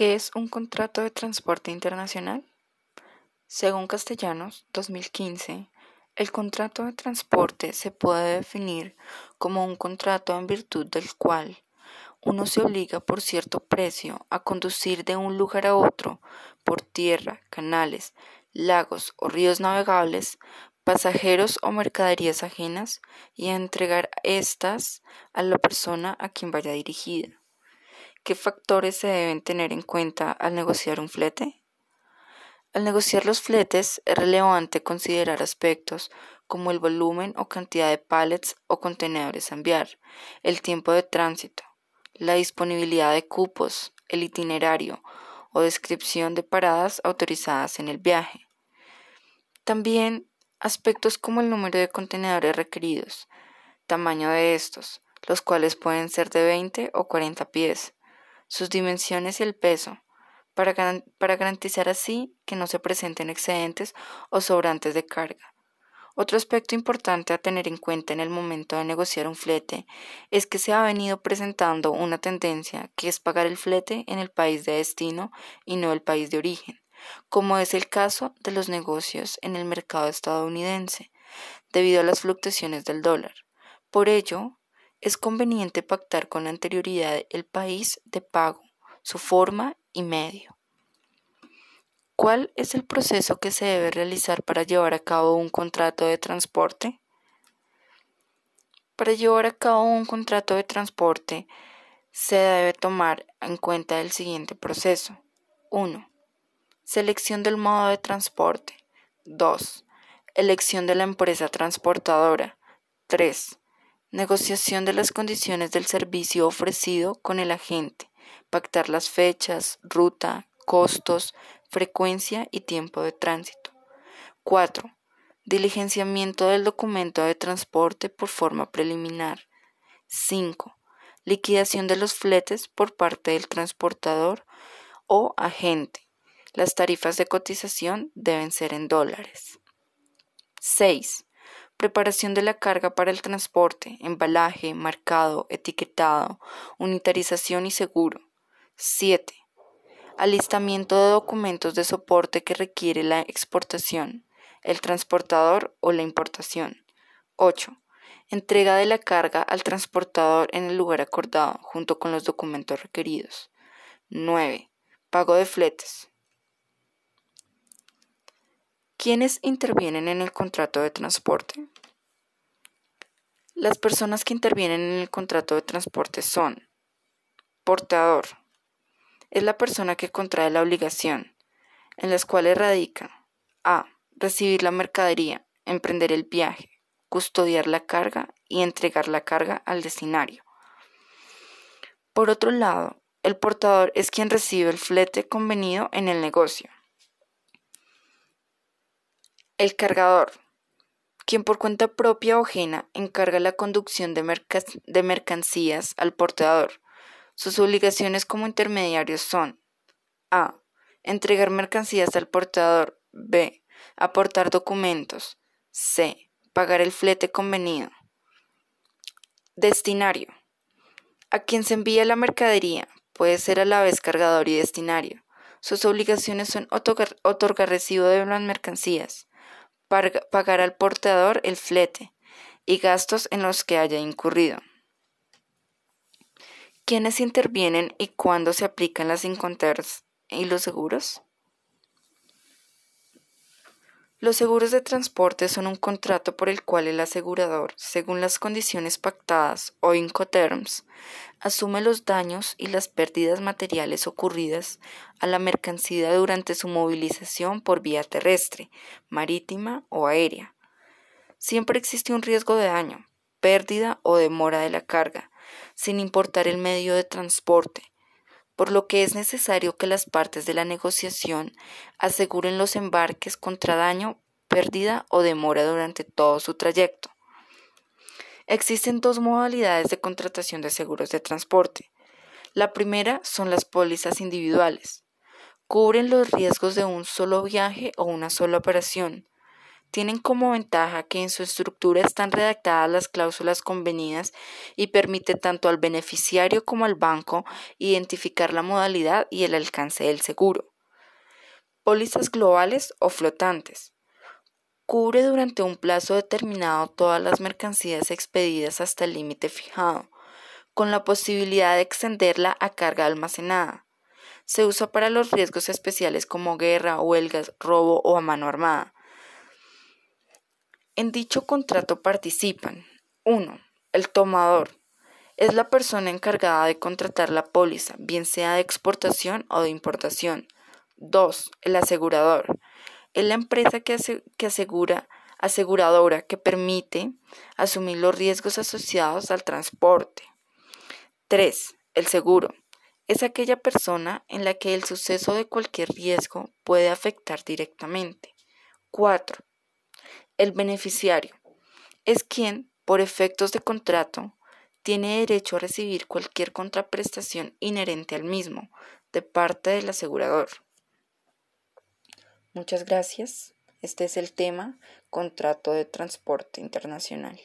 ¿Qué es un contrato de transporte internacional? Según Castellanos, 2015, el contrato de transporte se puede definir como un contrato en virtud del cual uno se obliga por cierto precio a conducir de un lugar a otro por tierra, canales, lagos o ríos navegables pasajeros o mercaderías ajenas y a entregar estas a la persona a quien vaya dirigida. ¿Qué factores se deben tener en cuenta al negociar un flete? Al negociar los fletes es relevante considerar aspectos como el volumen o cantidad de pallets o contenedores a enviar, el tiempo de tránsito, la disponibilidad de cupos, el itinerario o descripción de paradas autorizadas en el viaje. También aspectos como el número de contenedores requeridos, tamaño de estos, los cuales pueden ser de 20 o 40 pies, sus dimensiones y el peso, para, garantizar así que no se presenten excedentes o sobrantes de carga. Otro aspecto importante a tener en cuenta en el momento de negociar un flete es que se ha venido presentando una tendencia que es pagar el flete en el país de destino y no el país de origen, como es el caso de los negocios en el mercado estadounidense, debido a las fluctuaciones del dólar. Por ello, es conveniente pactar con anterioridad el país de pago, su forma y medio. ¿Cuál es el proceso que se debe realizar para llevar a cabo un contrato de transporte? Para llevar a cabo un contrato de transporte se debe tomar en cuenta el siguiente proceso. 1. Selección del modo de transporte. 2. Elección de la empresa transportadora. 3. Negociación de las condiciones del servicio ofrecido con el agente. Pactar las fechas, ruta, costos, frecuencia y tiempo de tránsito. 4. Diligenciamiento del documento de transporte por forma preliminar. 5. Liquidación de los fletes por parte del transportador o agente. Las tarifas de cotización deben ser en dólares. 6. Preparación de la carga para el transporte, embalaje, marcado, etiquetado, unitarización y seguro. 7. Alistamiento de documentos de soporte que requiere la exportación, el transportador o la importación. 8. Entrega de la carga al transportador en el lugar acordado, junto con los documentos requeridos. 9. Pago de fletes. ¿Quiénes intervienen en el contrato de transporte? Las personas que intervienen en el contrato de transporte son portador. Es la persona que contrae la obligación, en las cuales radica a. recibir la mercadería, emprender el viaje, custodiar la carga y entregar la carga al destinario. Por otro lado, el portador es quien recibe el flete convenido en el negocio. El cargador, quien por cuenta propia o ajena encarga la conducción de, mercancías al portador. Sus obligaciones como intermediario son A. Entregar mercancías al portador. B. Aportar documentos. C. Pagar el flete convenido. Destinario. A quien se envía la mercadería puede ser a la vez cargador y destinario. Sus obligaciones son otorgar recibo de las mercancías, pagar al portador el flete y gastos en los que haya incurrido. ¿Quiénes intervienen y cuándo se aplican las inconters y los seguros? Los seguros de transporte son un contrato por el cual el asegurador, según las condiciones pactadas o Incoterms, asume los daños y las pérdidas materiales ocurridas a la mercancía durante su movilización por vía terrestre, marítima o aérea. Siempre existe un riesgo de daño, pérdida o demora de la carga, sin importar el medio de transporte, por lo que es necesario que las partes de la negociación aseguren los embarques contra daño, pérdida o demora durante todo su trayecto. Existen dos modalidades de contratación de seguros de transporte. La primera son las pólizas individuales. Cubren los riesgos de un solo viaje o una sola operación. Tienen como ventaja que en su estructura están redactadas las cláusulas convenidas y permite tanto al beneficiario como al banco identificar la modalidad y el alcance del seguro. Pólizas globales o flotantes. Cubre durante un plazo determinado todas las mercancías expedidas hasta el límite fijado, con la posibilidad de extenderla a carga almacenada. Se usa para los riesgos especiales como guerra, huelgas, robo o a mano armada. En dicho contrato participan 1. El tomador. Es la persona encargada de contratar la póliza, bien sea de exportación o de importación. 2. El asegurador. Es la empresa que, asegura, aseguradora que permite asumir los riesgos asociados al transporte. 3. El seguro. Es aquella persona en la que el suceso de cualquier riesgo puede afectar directamente. 4. El beneficiario es quien, por efectos de contrato, tiene derecho a recibir cualquier contraprestación inherente al mismo de parte del asegurador. Muchas gracias. Este es el tema contrato de transporte internacional.